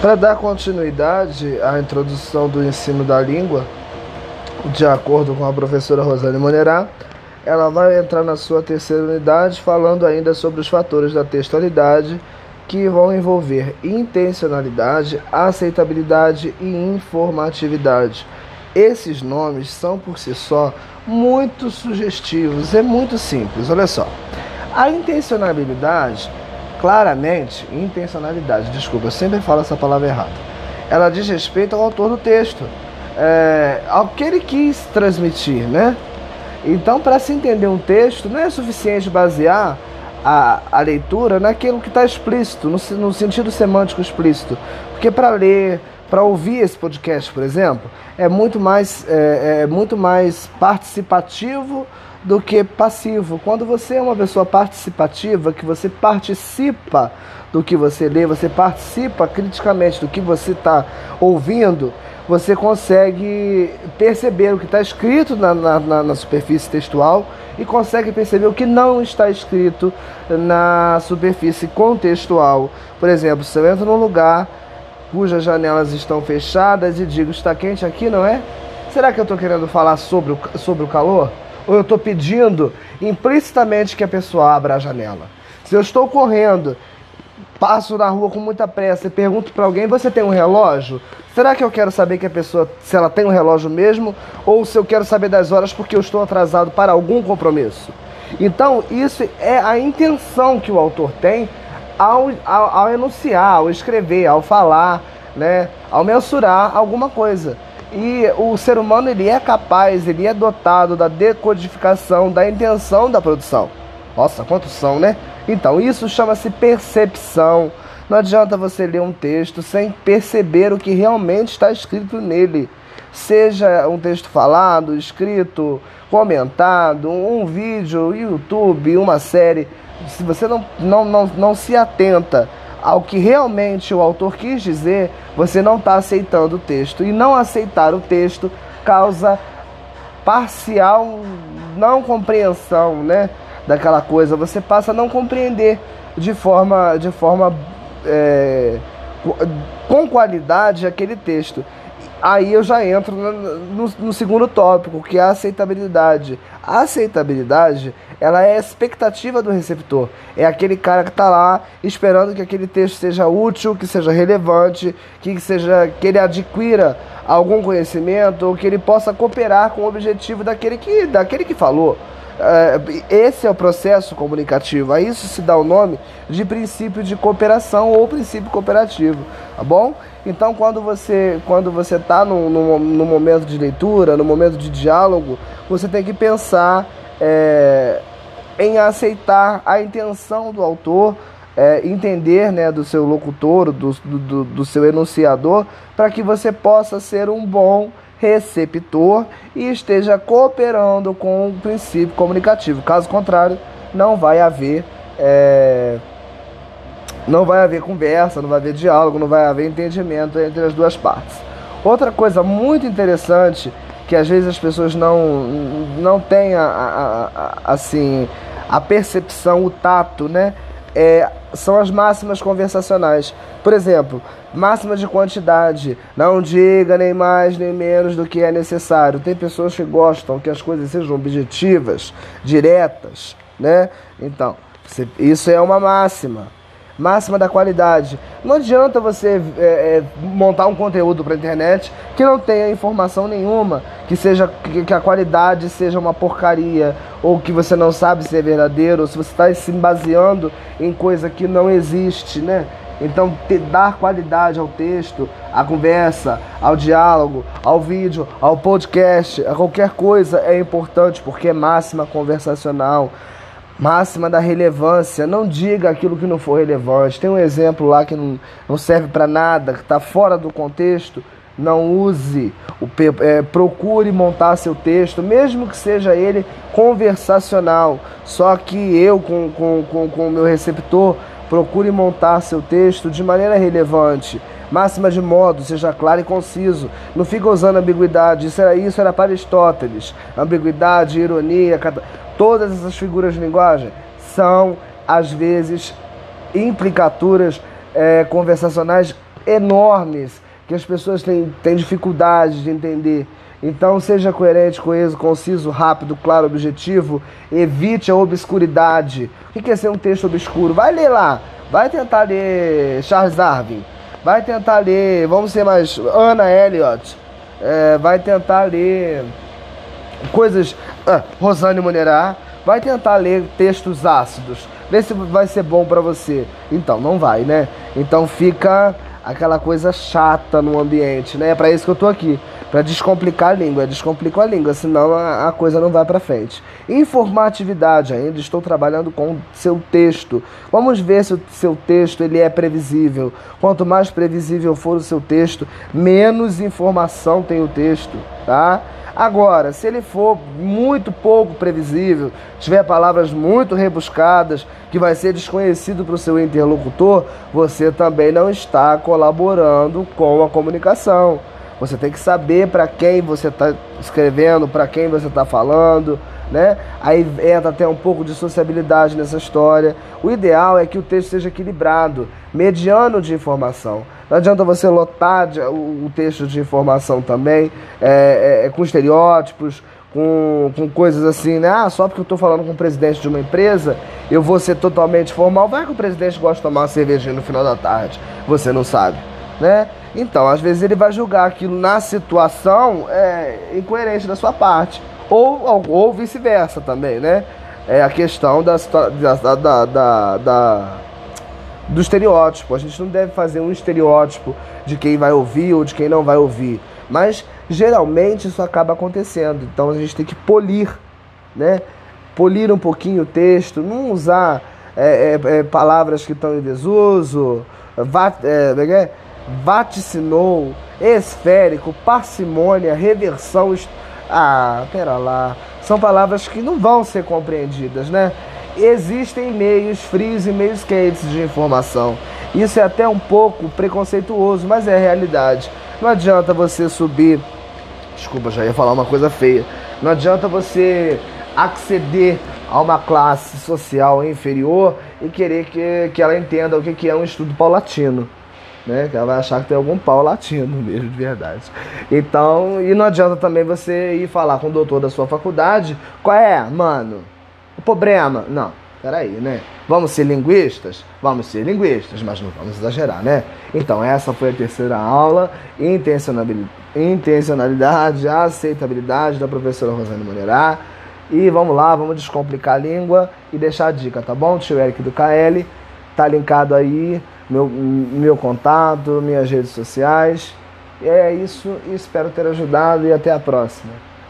Para dar continuidade à introdução do ensino da língua, de acordo com a professora Rosane Monerá, ela vai entrar na sua terceira unidade falando ainda sobre os fatores da textualidade que vão envolver intencionalidade, aceitabilidade e informatividade. Esses nomes são por si só muito sugestivos, é muito simples. Olha só, a intencionalidade claramente, intencionalidade, desculpa, eu sempre falo essa palavra errada. Ela diz respeito ao autor do texto, é, ao que ele quis transmitir, né? Então, para se entender um texto, não é suficiente basear a, a leitura naquilo que está explícito, no, no sentido semântico explícito. Porque para ler, para ouvir esse podcast, por exemplo, é muito mais, é, é muito mais participativo do que passivo. Quando você é uma pessoa participativa, que você participa do que você lê, você participa criticamente do que você está ouvindo, você consegue perceber o que está escrito na, na, na, superfície textual e consegue perceber o que não está escrito na superfície contextual. Por exemplo, se eu entro num lugar cujas janelas estão fechadas e digo está quente aqui, não é? Será que eu estou querendo falar sobre o, sobre o calor? Ou eu estou pedindo implicitamente que a pessoa abra a janela. Se eu estou correndo, passo na rua com muita pressa e pergunto para alguém: você tem um relógio? Será que eu quero saber que a pessoa se ela tem um relógio mesmo ou se eu quero saber das horas porque eu estou atrasado para algum compromisso? Então, isso é a intenção que o autor tem ao, ao, ao enunciar, ao escrever, ao falar, né, ao mensurar alguma coisa. E o ser humano ele é capaz, ele é dotado da decodificação, da intenção da produção. Nossa, quantos são, né? Então, isso chama-se percepção. Não adianta você ler um texto sem perceber o que realmente está escrito nele. Seja um texto falado, escrito, comentado, um vídeo, YouTube, uma série. Se você não, não, não, não se atenta ao que realmente o autor quis dizer, você não está aceitando o texto. E não aceitar o texto causa parcial não compreensão, né? Daquela coisa. Você passa a não compreender de forma, de forma é, com qualidade aquele texto. Aí eu já entro no, no, segundo tópico, que é a aceitabilidade. A aceitabilidade, ela é a expectativa do receptor. É aquele cara que está lá esperando que aquele texto seja útil, que seja relevante, que seja que ele adquira algum conhecimento ou que ele possa cooperar com o objetivo daquele que, daquele que falou. É, esse é o processo comunicativo. A isso se dá o nome de princípio de cooperação ou princípio cooperativo, tá bom? Então, quando você quando você está no, no, momento de leitura, no momento de diálogo, você tem que pensar é, em aceitar a intenção do autor, é, entender né, do seu locutor, do, do, do seu enunciador, para que você possa ser um bom receptor e esteja cooperando com o princípio comunicativo. Caso contrário, não vai haver é, não vai haver conversa, não vai haver diálogo, não vai haver entendimento entre as duas partes. Outra coisa muito interessante que às vezes as pessoas não não têm a, a, a, assim a percepção, o tato, né? É, são as máximas conversacionais. Por exemplo, máxima de quantidade. Não diga nem mais nem menos do que é necessário. Tem pessoas que gostam que as coisas sejam objetivas, diretas, né? Então, isso é uma máxima. Máxima da qualidade. Não adianta você é, é, montar um conteúdo para a internet que não tenha informação nenhuma, que seja que, a qualidade seja uma porcaria, ou que você não sabe se é verdadeiro, ou se você está se baseando em coisa que não existe, né? Então, te, dar qualidade ao texto, à conversa, ao diálogo, ao vídeo, ao podcast, a qualquer coisa é importante porque é máxima conversacional, máxima da relevância. Não diga aquilo que não for relevante. Tem um exemplo lá que não, não serve para nada, que está fora do contexto. Não use, o, é, procure montar seu texto, mesmo que seja ele conversacional. Só que eu, com, com, com, com o meu receptor, Procure montar seu texto de maneira relevante. Máxima de modo, seja claro e conciso. Não fica usando ambiguidade. Isso era, isso era para Aristóteles. Ambiguidade, ironia, todas essas figuras de linguagem são, às vezes, implicaturas é, conversacionais enormes que as pessoas têm, têm dificuldade de entender. Então, seja coerente, coeso, conciso, rápido, claro, objetivo. Evite a obscuridade. O que é ser um texto obscuro? Vai ler lá. Vai tentar ler Charles Darwin. Vai tentar ler, vamos ser mais, Ana Elliot. É, vai tentar ler coisas. Ah, Rosane Monerá. Vai tentar ler textos ácidos. Vê se vai ser bom para você. Então, não vai, né? Então fica aquela coisa chata no ambiente, né? É para isso que eu tô aqui, para descomplicar a língua. Descomplico a língua, senão a, a coisa não vai para frente. Informatividade ainda, estou trabalhando com seu texto. Vamos ver se o seu texto ele é previsível. Quanto mais previsível for o seu texto, menos informação tem o texto, tá? Agora, se ele for muito pouco previsível, tiver palavras muito rebuscadas, que vai ser desconhecido para o seu interlocutor, você também não está colaborando com a comunicação. Você tem que saber para quem você está escrevendo, para quem você está falando, né? Aí entra até um pouco de sociabilidade nessa história. O ideal é que o texto seja equilibrado, mediano de informação. Não adianta você lotar o, texto de informação também é, é, é, com estereótipos, com, com coisas assim, né? Ah, só porque eu estou falando com o presidente de uma empresa, eu vou ser totalmente formal. Vai que o presidente gosta de tomar uma cervejinha no final da tarde, você não sabe, né? Então, às vezes ele vai julgar aquilo na situação é, incoerente da sua parte. Ou, ou, ou vice-versa também, né? É a questão da, da, da, da, da do estereótipo. A gente não deve fazer um estereótipo de quem vai ouvir ou de quem não vai ouvir. Mas geralmente isso acaba acontecendo. Então a gente tem que polir, né? Polir um pouquinho o texto, não usar é, é, é, palavras que estão em desuso, vat, é, é, é, vaticinou, esférico, parcimônia, reversão. Ah, pera lá. São palavras que não vão ser compreendidas, né? Existem meios frios e meios quentes de informação. Isso é até um pouco preconceituoso, mas é a realidade. Não adianta você subir. Desculpa, já ia falar uma coisa feia. Não adianta você acceder a uma classe social inferior e querer que, que ela entenda o que, que é um estudo paulatino. Né? Que ela vai achar que tem algum pau latino mesmo, de verdade. Então, e não adianta também você ir falar com o doutor da sua faculdade, qual é, mano? Problema, não, peraí, né? Vamos ser linguistas? Vamos ser linguistas, mas não vamos exagerar, né? Então, essa foi a terceira aula, intencionalidade, aceitabilidade da professora Rosane Monerá. E vamos lá, vamos descomplicar a língua e deixar a dica, tá bom? Tio Eric do KL, tá linkado aí, meu, meu contato, minhas redes sociais. E é isso, espero ter ajudado e até a próxima.